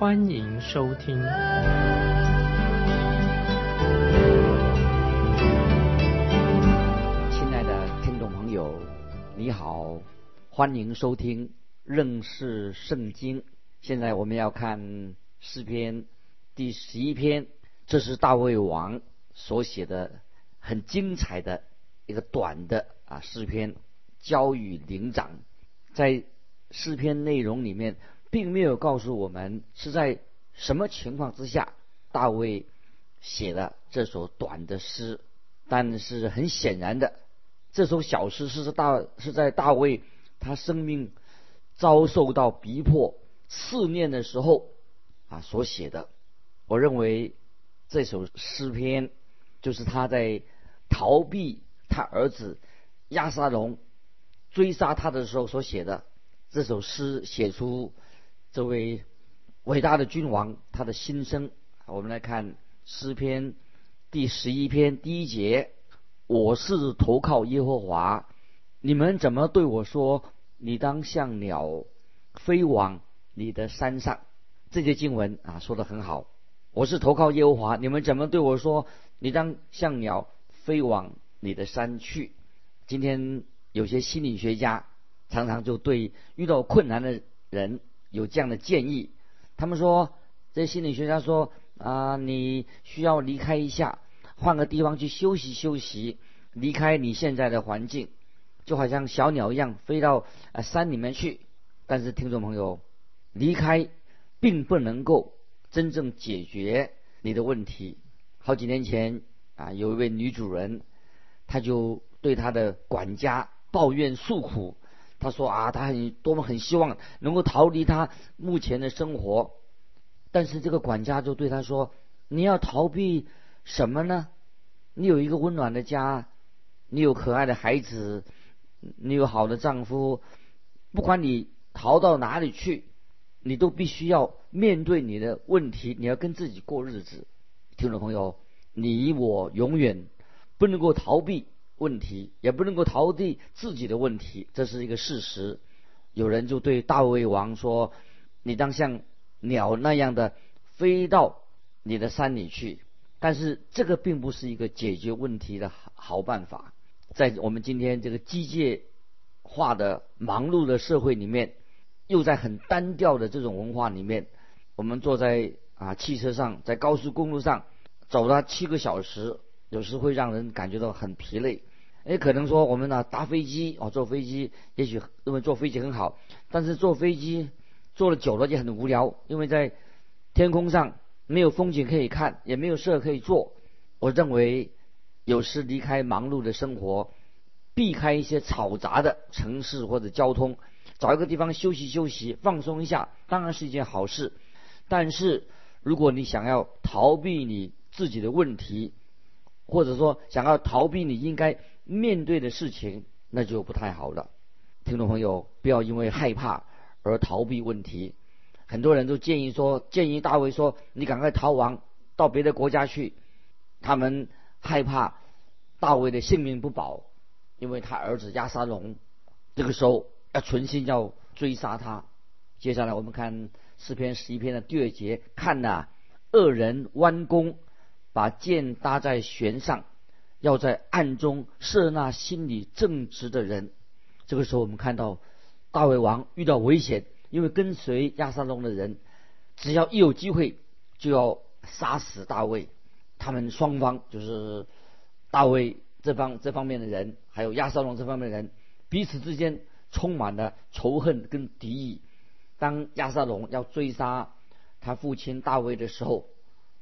欢迎收听。亲爱的听众朋友，你好，欢迎收听认识圣经。现在我们要看诗篇第十一篇，这是大卫王所写的很精彩的一个短的啊诗篇，交与灵长。在诗篇内容里面，并没有告诉我们是在什么情况之下大卫写的这首短的诗，但是很显然的，这首小诗是大是在大卫他生命遭受到逼迫。思念的时候啊所写的，我认为这首诗篇就是他在逃避他儿子亚沙龙追杀他的时候所写的这首诗，写出这位伟大的君王他的心声。我们来看诗篇第十一篇第一节：“我是投靠耶和华，你们怎么对我说？你当像鸟飞往。”你的山上，这些经文啊说的很好。我是投靠耶和华，你们怎么对我说？你当像鸟飞往你的山去。今天有些心理学家常常就对遇到困难的人有这样的建议。他们说，这心理学家说啊，你需要离开一下，换个地方去休息休息，离开你现在的环境，就好像小鸟一样飞到啊山里面去。但是听众朋友。离开，并不能够真正解决你的问题。好几年前啊，有一位女主人，她就对她的管家抱怨诉苦。他说啊，他很多么很希望能够逃离他目前的生活，但是这个管家就对他说：“你要逃避什么呢？你有一个温暖的家，你有可爱的孩子，你有好的丈夫，不管你逃到哪里去。”你都必须要面对你的问题，你要跟自己过日子。听众朋友，你我永远不能够逃避问题，也不能够逃避自己的问题，这是一个事实。有人就对大卫王说：“你当像鸟那样的飞到你的山里去。”但是这个并不是一个解决问题的好办法。在我们今天这个机械化的忙碌的社会里面。又在很单调的这种文化里面，我们坐在啊汽车上，在高速公路上走了七个小时，有时会让人感觉到很疲累。也可能说我们呢搭飞机哦，坐飞机也许认为坐飞机很好，但是坐飞机坐了久了就很无聊，因为在天空上没有风景可以看，也没有事可以做。我认为有时离开忙碌的生活，避开一些嘈杂的城市或者交通。找一个地方休息休息，放松一下，当然是一件好事。但是，如果你想要逃避你自己的问题，或者说想要逃避你应该面对的事情，那就不太好了。听众朋友，不要因为害怕而逃避问题。很多人都建议说，建议大卫说，你赶快逃亡到别的国家去。他们害怕大卫的性命不保，因为他儿子亚沙龙这个时候。要存心要追杀他。接下来我们看诗篇十一篇的第二节，看呐，恶人弯弓，把箭搭在弦上，要在暗中射那心里正直的人。这个时候我们看到大卫王遇到危险，因为跟随亚沙龙的人，只要一有机会就要杀死大卫。他们双方就是大卫这方这方面的人，还有亚沙龙这方面的人，彼此之间。充满了仇恨跟敌意。当亚撒龙要追杀他父亲大卫的时候，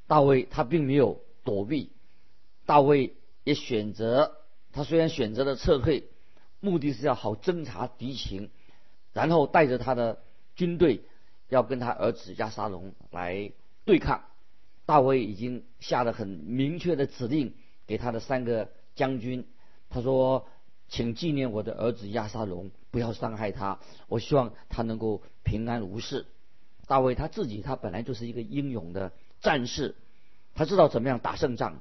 大卫他并没有躲避，大卫也选择他虽然选择了撤退，目的是要好侦察敌情，然后带着他的军队要跟他儿子亚沙龙来对抗。大卫已经下了很明确的指令给他的三个将军，他说：“请纪念我的儿子亚沙龙，不要伤害他。我希望他能够平安无事。”大卫他自己他本来就是一个英勇的战士，他知道怎么样打胜仗，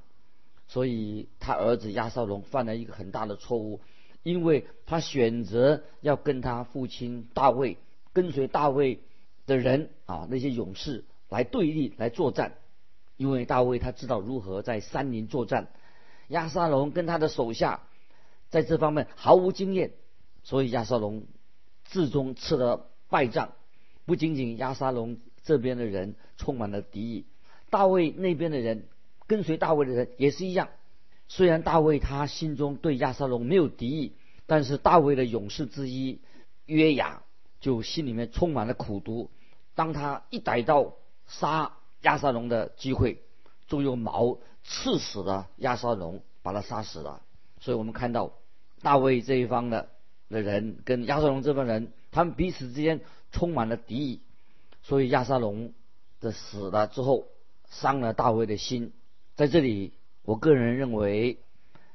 所以他儿子亚沙龙犯了一个很大的错误，因为他选择要跟他父亲大卫跟随大卫的人啊那些勇士来对立来作战。因为大卫他知道如何在山林作战，亚沙龙跟他的手下在这方面毫无经验，所以亚沙龙最终吃了败仗。不仅仅亚沙龙这边的人充满了敌意，大卫那边的人跟随大卫的人也是一样。虽然大卫他心中对亚沙龙没有敌意，但是大卫的勇士之一约雅就心里面充满了苦毒。当他一逮到杀。亚沙龙的机会，就用矛刺死了亚沙龙，把他杀死了。所以我们看到大卫这一方的的人跟亚沙龙这帮人，他们彼此之间充满了敌意。所以亚沙龙的死了之后，伤了大卫的心。在这里，我个人认为，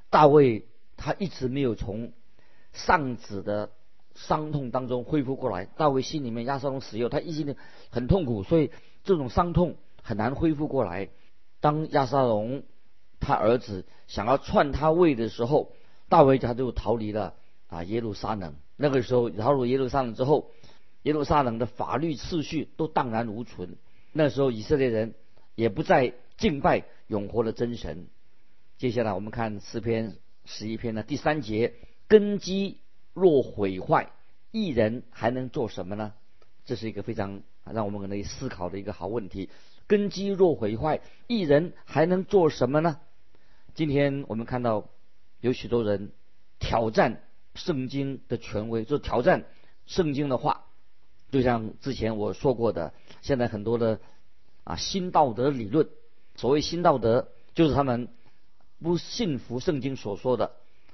大卫他一直没有从丧子的伤痛当中恢复过来。大卫心里面亚沙龙死后，他一心的很痛苦，所以这种伤痛。很难恢复过来。当亚沙龙他儿子想要篡他位的时候，大卫他就逃离了啊耶路撒冷。那个时候逃入耶路撒冷之后，耶路撒冷的法律秩序都荡然无存。那时候以色列人也不再敬拜永活的真神。接下来我们看诗篇十一篇的第三节：根基若毁坏，一人还能做什么呢？这是一个非常让我们可能思考的一个好问题。根基若毁坏，一人还能做什么呢？今天我们看到有许多人挑战圣经的权威，就挑战圣经的话。就像之前我说过的，现在很多的啊新道德理论，所谓新道德，就是他们不信服圣经所说的，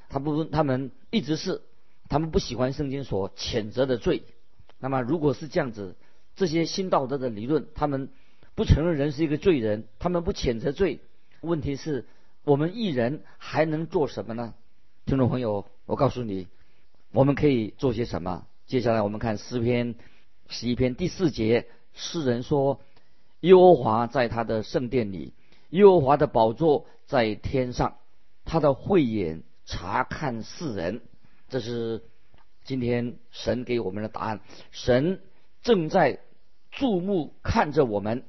他不，他们一直是他们不喜欢圣经所谴责的罪。那么如果是这样子，这些新道德的理论，他们。不承认人是一个罪人，他们不谴责罪。问题是，我们一人还能做什么呢？听众朋友，我告诉你，我们可以做些什么。接下来我们看诗篇十一篇第四节，诗人说：“耶和华在他的圣殿里，耶和华的宝座在天上，他的慧眼察看世人。”这是今天神给我们的答案。神正在注目看着我们。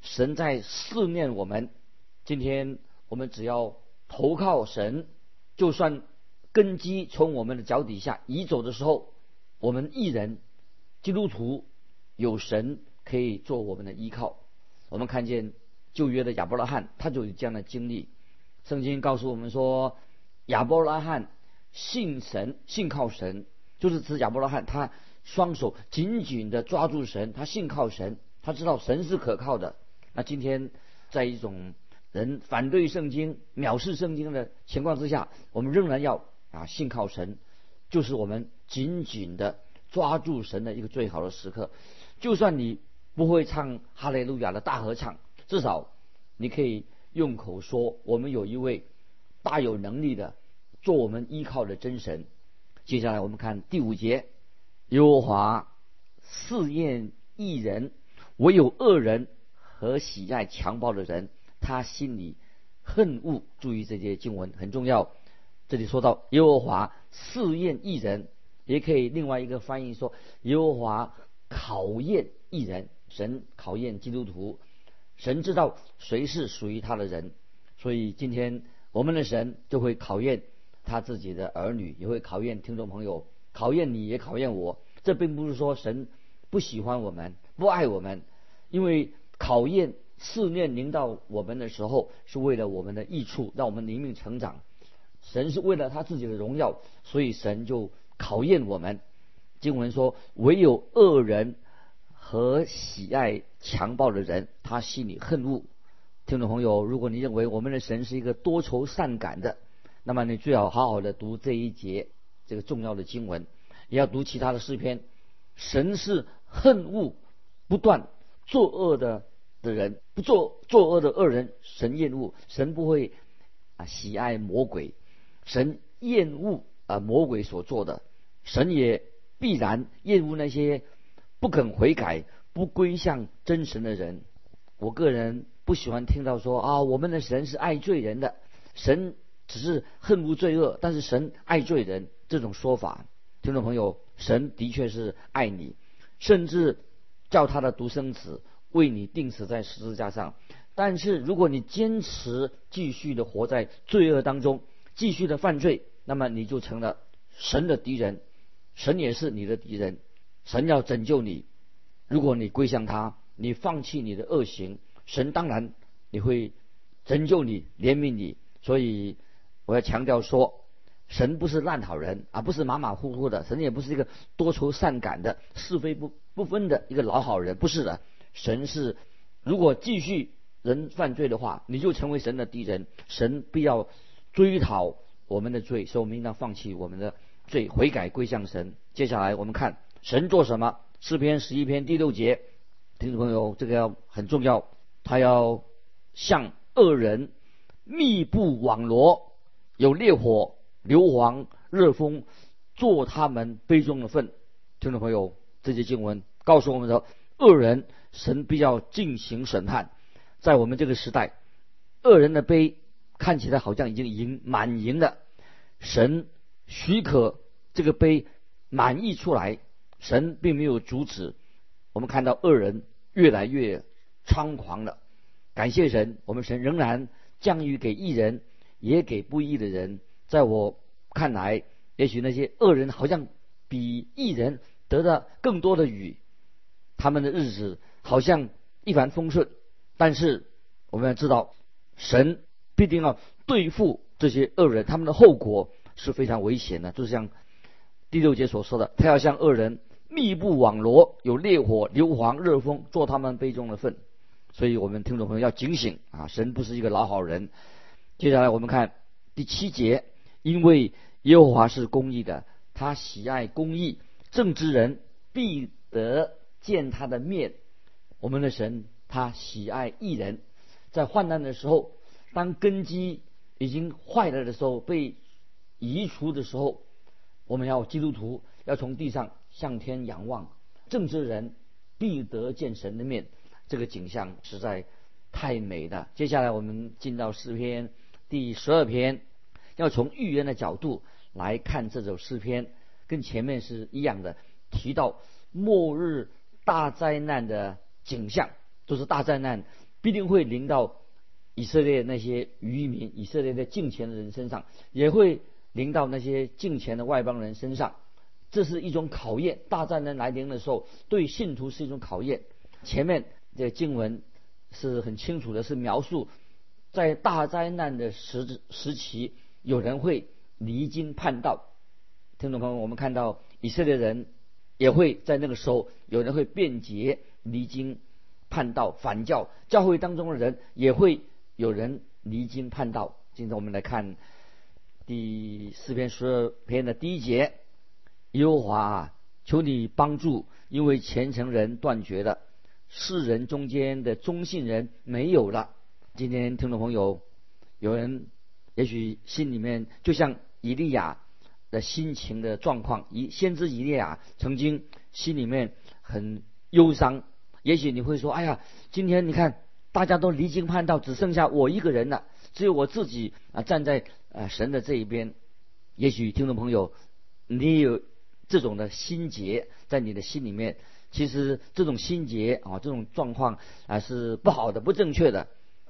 神在试炼我们，今天我们只要投靠神，就算根基从我们的脚底下移走的时候，我们一人基督徒有神可以做我们的依靠。我们看见旧约的亚伯拉罕，他就有这样的经历。圣经告诉我们说，亚伯拉罕信神，信靠神，就是指亚伯拉罕他双手紧紧的抓住神，他信靠神，他知道神是可靠的。那今天，在一种人反对圣经、藐视圣经的情况之下，我们仍然要啊信靠神，就是我们紧紧的抓住神的一个最好的时刻。就算你不会唱哈利路亚的大合唱，至少你可以用口说：我们有一位大有能力的做我们依靠的真神。接下来我们看第五节：耶和华试验一人，唯有恶人。和喜爱强暴的人，他心里恨恶。注意这些经文很重要。这里说到耶和华试验一人，也可以另外一个翻译说耶和华考验一人。神考验基督徒，神知道谁是属于他的人，所以今天我们的神就会考验他自己的儿女，也会考验听众朋友，考验你也考验我。这并不是说神不喜欢我们，不爱我们，因为。考验试炼临到我们的时候，是为了我们的益处，让我们灵命成长。神是为了他自己的荣耀，所以神就考验我们。经文说：“唯有恶人和喜爱强暴的人，他心里恨恶。”听众朋友，如果你认为我们的神是一个多愁善感的，那么你最好好好的读这一节这个重要的经文，也要读其他的诗篇。神是恨恶不断。作恶的的人，不做作恶的恶人，神厌恶。神不会啊喜爱魔鬼，神厌恶啊魔鬼所做的，神也必然厌恶那些不肯悔改、不归向真神的人。我个人不喜欢听到说啊，我们的神是爱罪人的，神只是恨无罪恶，但是神爱罪人这种说法，听众朋友，神的确是爱你，甚至叫他的独生子为你钉死在十字架上。但是如果你坚持继续的活在罪恶当中，继续的犯罪，那么你就成了神的敌人，神也是你的敌人。神要拯救你，如果你归向他。你放弃你的恶行，神当然你会拯救你、怜悯你。所以我要强调说，神不是烂好人，而不是马马虎虎的。神也不是一个多愁善感的、是非不不分的一个老好人，不是的。神是，如果继续人犯罪的话，你就成为神的敌人。神必要追讨我们的罪，所以我们应当放弃我们的罪，悔改归向神。接下来我们看神做什么？诗篇十一篇第六节。听众朋友，这个要很重要，他要向恶人密布网罗，有烈火、硫磺、热风，做他们杯中的粪。听众朋友，这些经文告诉我们说，恶人神必要进行审判。在我们这个时代，恶人的杯看起来好像已经盈满盈了，神许可这个杯满溢出来，神并没有阻止。我们看到恶人越来越猖狂了，感谢神，我们神仍然降雨给义人，也给不义的人。在我看来，也许那些恶人好像比义人得到更多的雨，他们的日子好像一帆风顺。但是我们要知道，神必定要对付这些恶人，他们的后果是非常危险的。就像第六节所说的，他要向恶人。密布网罗，有烈火、硫磺、热风，做他们杯中的粪。所以，我们听众朋友要警醒啊！神不是一个老好人。接下来，我们看第七节，因为耶和华是公义的，他喜爱公义，正直人必得见他的面。我们的神，他喜爱义人。在患难的时候，当根基已经坏了的时候，被移除的时候，我们要基督徒要从地上。向天仰望，正直人必得见神的面。这个景象实在太美了。接下来我们进到诗篇第十二篇，要从预言的角度来看这首诗篇，跟前面是一样的，提到末日大灾难的景象，都是大灾难必定会临到以色列那些渔民、以色列的敬虔的人身上，也会临到那些敬虔的外邦人身上。这是一种考验，大灾难来临的时候，对信徒是一种考验。前面的经文是很清楚的，是描述在大灾难的时时期，有人会离经叛道。听众朋友，我们看到以色列人也会在那个时候，有人会辩解离经叛道反教，教会当中的人也会有人离经叛道。今天我们来看第四篇十二篇的第一节。耶和华，求你帮助，因为虔诚人断绝了，世人中间的忠信人没有了。今天听众朋友，有人也许心里面就像以利亚的心情的状况，以先知以利亚曾经心里面很忧伤。也许你会说：“哎呀，今天你看大家都离经叛道，只剩下我一个人了，只有我自己啊站在啊神的这一边。”也许听众朋友，你有。这种的心结在你的心里面，其实这种心结啊，这种状况啊是不好的、不正确的。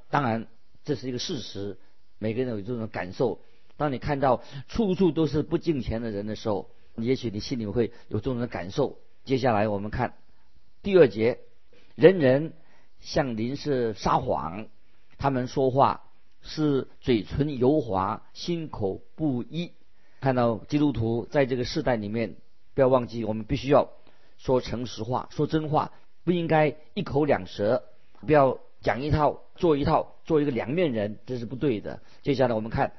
当然，这是一个事实，每个人有这种感受。当你看到处处都是不敬钱的人的时候，也许你心里会有这种的感受。接下来我们看第二节，人人向邻是撒谎，他们说话是嘴唇油滑，心口不一。看到基督徒在这个世代里面。不要忘记，我们必须要说诚实话，说真话，不应该一口两舌，不要讲一套做一套，做一个两面人，这是不对的。接下来我们看，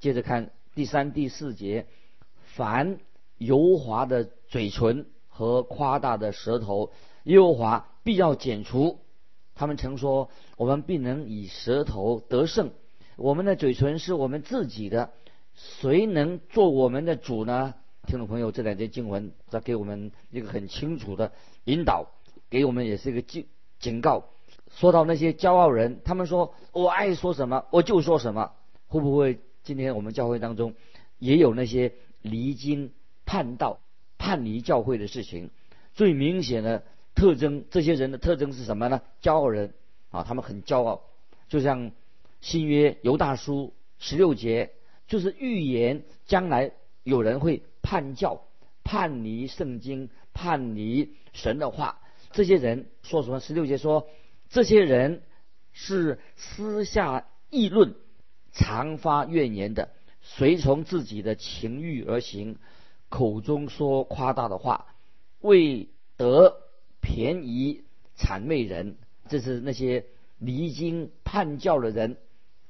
接着看第三、第四节，凡油滑的嘴唇和夸大的舌头，油滑必要剪除。他们曾说：“我们必能以舌头得胜，我们的嘴唇是我们自己的，谁能做我们的主呢？”听众朋友，这两节经文在给我们一个很清楚的引导，给我们也是一个警警告。说到那些骄傲人，他们说我爱说什么我就说什么，会不会今天我们教会当中也有那些离经叛道、叛离教会的事情？最明显的特征，这些人的特征是什么呢？骄傲人啊，他们很骄傲，就像新约犹大书十六节，就是预言将来有人会叛教、叛离圣经、叛离神的话。这些人说什么？十六节说。这些人是私下议论、常发怨言的，随从自己的情欲而行，口中说夸大的话，为得便宜谄媚人。这是那些离经叛教的人，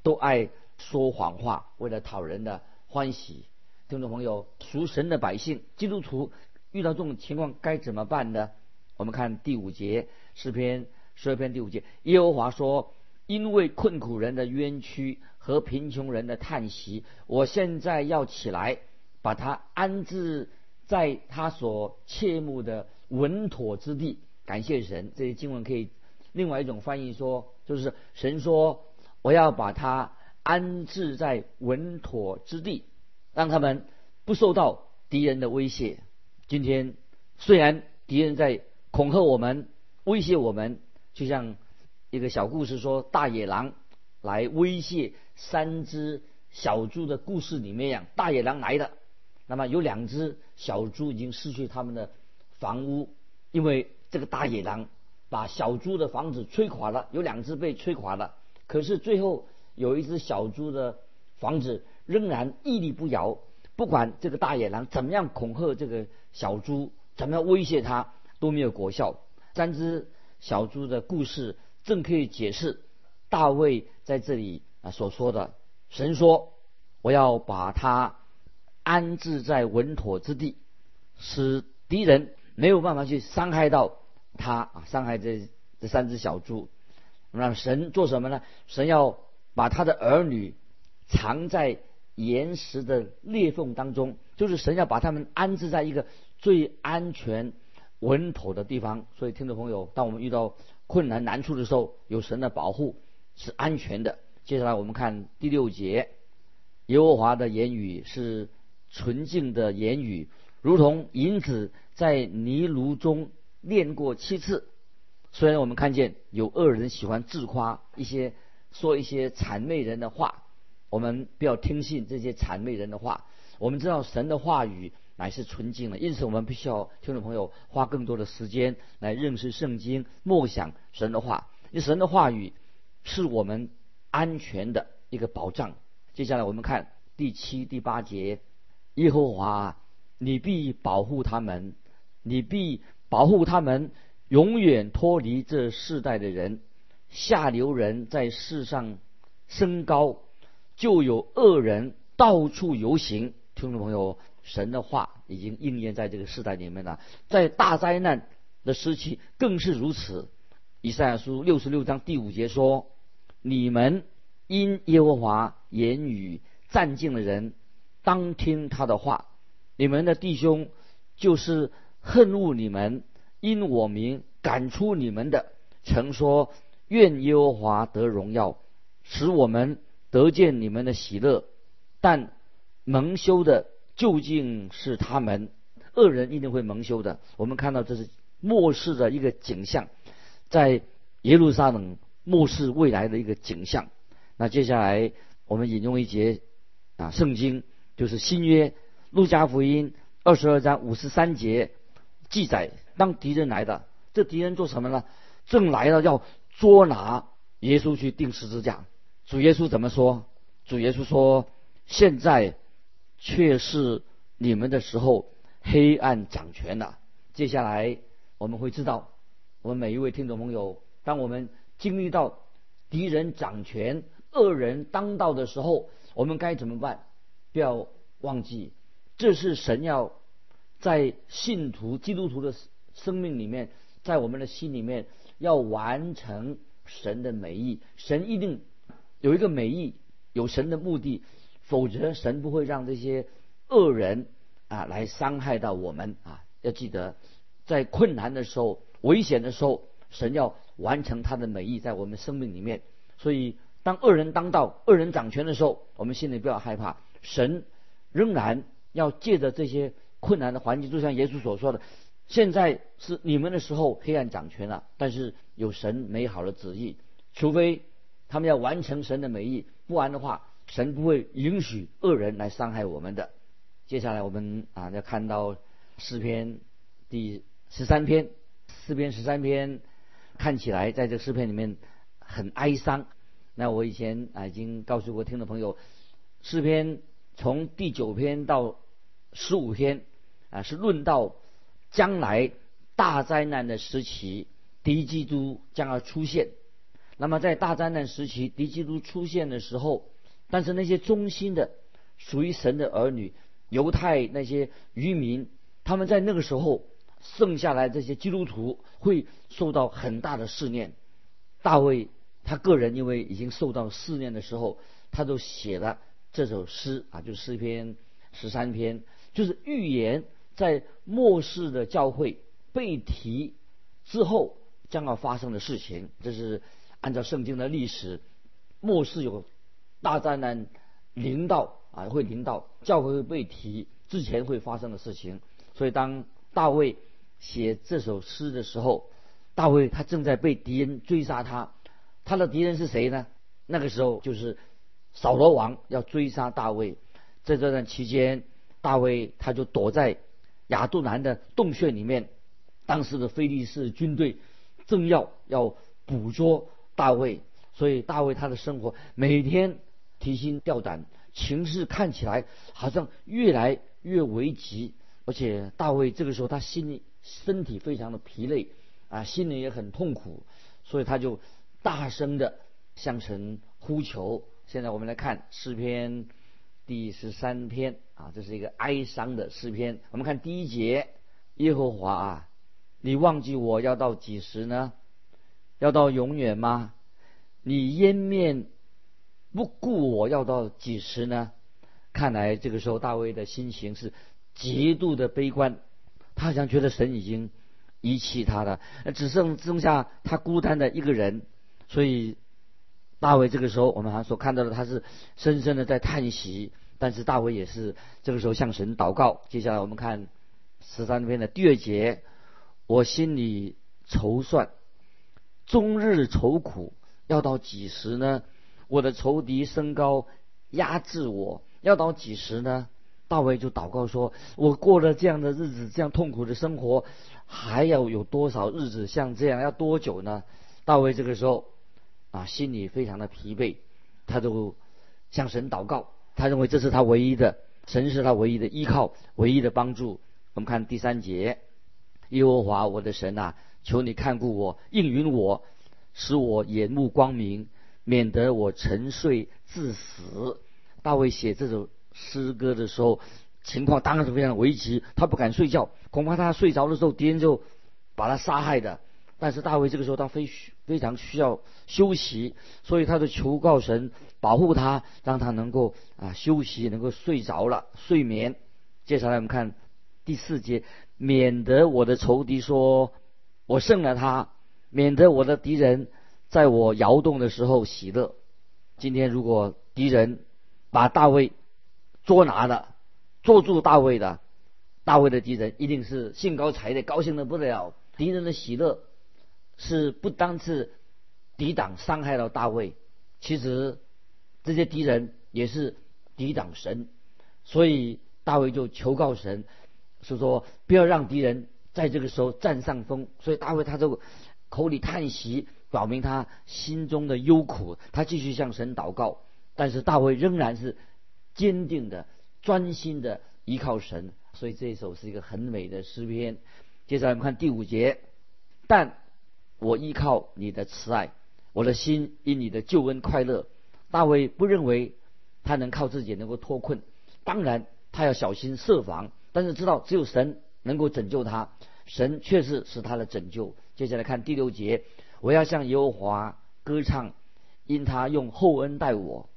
都爱说谎话，为了讨人的欢喜。听众朋友，属神的百姓，基督徒遇到这种情况该怎么办呢？我们看第五节诗篇。十二篇第五节，耶和华说：“因为困苦人的冤屈和贫穷人的叹息，我现在要起来，把他安置在他所切慕的稳妥之地。”感谢神，这些经文可以另外一种翻译说，就是神说：“我要把他安置在稳妥之地，让他们不受到敌人的威胁。”今天虽然敌人在恐吓我们、威胁我们。就像一个小故事说，大野狼来威胁三只小猪的故事里面一样，大野狼来了，那么有两只小猪已经失去他们的房屋，因为这个大野狼把小猪的房子吹垮了，有两只被吹垮了。可是最后有一只小猪的房子仍然屹立不摇，不管这个大野狼怎么样恐吓这个小猪，怎么样威胁它，都没有果效。三只。小猪的故事正可以解释大卫在这里啊所说的神说：“我要把他安置在稳妥之地，使敌人没有办法去伤害到他啊，伤害这这三只小猪。那神做什么呢？神要把他的儿女藏在岩石的裂缝当中，就是神要把他们安置在一个最安全。”稳妥的地方，所以听众朋友，当我们遇到困难难处的时候，有神的保护是安全的。接下来我们看第六节，耶和华的言语是纯净的言语，如同银子在泥炉中炼过七次。虽然我们看见有恶人喜欢自夸，一些说一些谄媚人的话，我们不要听信这些谄媚人的话。我们知道神的话语。乃是纯净的，因此我们必须要听众朋友花更多的时间来认识圣经，默想神的话。因为神的话语是我们安全的一个保障。接下来我们看第七、第八节：耶和华，你必保护他们，你必保护他们，永远脱离这世代的人。下流人在世上升高，就有恶人到处游行。听众朋友。神的话已经应验在这个世代里面了，在大灾难的时期更是如此。以赛亚书六十六章第五节说：“你们因耶和华言语占尽的人，当听他的话。你们的弟兄就是恨恶你们，因我名赶出你们的，曾说愿耶和华得荣耀，使我们得见你们的喜乐。但蒙羞的。”究竟是他们恶人一定会蒙羞的。我们看到这是末世的一个景象，在耶路撒冷末世未来的一个景象。那接下来我们引用一节啊圣经，就是新约路加福音二十二章五十三节记载：当敌人来的，这敌人做什么呢？正来了要捉拿耶稣去钉十字架。主耶稣怎么说？主耶稣说：现在。却是你们的时候，黑暗掌权了。接下来我们会知道，我们每一位听众朋友，当我们经历到敌人掌权、恶人当道的时候，我们该怎么办？不要忘记，这是神要在信徒、基督徒的生命里面，在我们的心里面要完成神的美意。神一定有一个美意，有神的目的，否则神不会让这些恶人啊来伤害到我们啊。要记得，在困难的时候、危险的时候，神要完成他的美意在我们生命里面。所以，当恶人当道、恶人掌权的时候，我们心里不要害怕，神仍然要借着这些困难的环境，就像耶稣所说的。现在是你们的时候，黑暗掌权了。但是有神美好的旨意，除非他们要完成神的美意，不然的话，神不会允许恶人来伤害我们的。接下来我们啊要看到诗篇第十三篇，诗篇十三篇看起来在这诗篇里面很哀伤。那我以前啊已经告诉过听众朋友，诗篇从第九篇到十五篇啊是论到。将来大灾难的时期，敌基督将要出现。那么在大灾难时期，敌基督出现的时候，但是那些忠心的、属于神的儿女、犹太那些渔民，他们在那个时候剩下来这些基督徒会受到很大的试炼。大卫他个人因为已经受到试炼的时候，他就写了这首诗啊，就诗篇十三篇，就是预言。在末世的教会被提之后将要发生的事情，这是按照圣经的历史，末世有大灾难临到啊，会临到教会会被提之前会发生的事情。所以当大卫写这首诗的时候，大卫他正在被敌人追杀他，他的敌人是谁呢？那个时候就是扫罗王要追杀大卫，在这段期间，大卫他就躲在。亚杜兰的洞穴里面，当时的菲利士军队正要要捕捉大卫，所以大卫他的生活每天提心吊胆，情势看起来好像越来越危急，而且大卫这个时候他心里身体非常的疲累啊，心里也很痛苦，所以他就大声的向神呼求。现在我们来看诗篇。第十三篇啊，这是一个哀伤的诗篇。我们看第一节：耶和华啊，你忘记我要到几时呢？要到永远吗？你湮灭不顾我要到几时呢？看来这个时候大卫的心情是极度的悲观，他好像觉得神已经遗弃他了，只剩剩下他孤单的一个人，所以。大卫这个时候，我们还所看到的，他是深深的在叹息。但是大卫也是这个时候向神祷告。接下来我们看十三篇的第二节：我心里筹算，终日愁苦，要到几时呢？我的仇敌升高，压制我，要到几时呢？大卫就祷告说：我过了这样的日子，这样痛苦的生活，还要有多少日子像这样？要多久呢？大卫这个时候。啊，心里非常的疲惫，他就向神祷告，他认为这是他唯一的，神是他唯一的依靠，唯一的帮助。我们看第三节，耶和华我的神啊，求你看顾我，应允我，使我眼目光明，免得我沉睡致死。大卫写这首诗歌的时候，情况当然是非常危急，他不敢睡觉，恐怕他睡着的时候，敌人就把他杀害的。但是大卫这个时候他非非常需要休息，所以他就求告神保护他，让他能够啊休息，能够睡着了睡眠。接下来我们看第四节，免得我的仇敌说我胜了他，免得我的敌人在我摇动的时候喜乐。今天如果敌人把大卫捉拿了，捉住大卫的，大卫的敌人一定是兴高采烈，高兴的不得了。敌人的喜乐。是不单是抵挡伤害到大卫，其实这些敌人也是抵挡神，所以大卫就求告神，是说不要让敌人在这个时候占上风。所以大卫他就口里叹息，表明他心中的忧苦。他继续向神祷告，但是大卫仍然是坚定的、专心的依靠神。所以这一首是一个很美的诗篇。接下来我们看第五节，但。我依靠你的慈爱，我的心因你的救恩快乐。大卫不认为他能靠自己能够脱困，当然他要小心设防，但是知道只有神能够拯救他，神确实是他的拯救。接下来看第六节，我要向耶和华歌唱，因他用厚恩待我。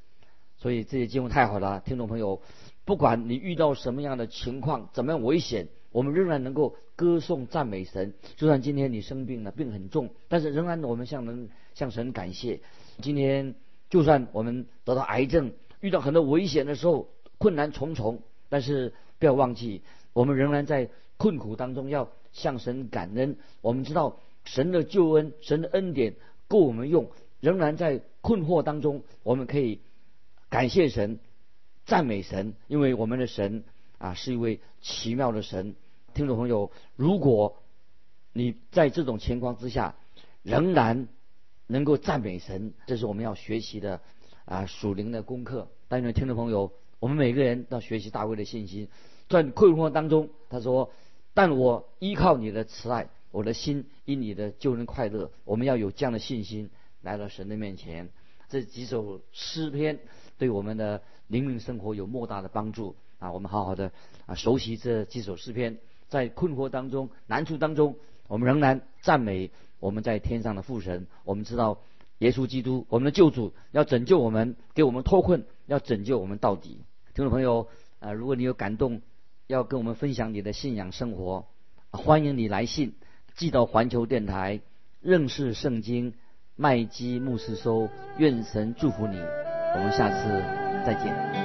所以这些经文太好了，听众朋友，不管你遇到什么样的情况，怎么样危险，我们仍然能够歌颂赞美神。就算今天你生病了，病很重，但是仍然我们向能向神感谢。今天就算我们得到癌症，遇到很多危险的时候，困难重重，但是不要忘记，我们仍然在困苦当中要向神感恩。我们知道神的救恩、神的恩典够我们用，仍然在困惑当中，我们可以。感谢神，赞美神，因为我们的神啊是一位奇妙的神。听众朋友，如果你在这种情况之下仍然能够赞美神，这是我们要学习的啊属灵的功课。但愿听众朋友，我们每个人要学习大卫的信心，在困惑当中，他说：“但我依靠你的慈爱，我的心因你的救人快乐。”我们要有这样的信心来到神的面前。这几首诗篇。对我们的灵命生活有莫大的帮助啊！我们好好的啊熟悉这几首诗篇，在困惑当中、难处当中，我们仍然赞美我们在天上的父神。我们知道耶稣基督，我们的救主要拯救我们，给我们脱困，要拯救我们到底。听众朋友啊，如果你有感动，要跟我们分享你的信仰生活，欢迎你来信寄到环球电台认识圣经麦基牧师收。愿神祝福你。我们下次再见。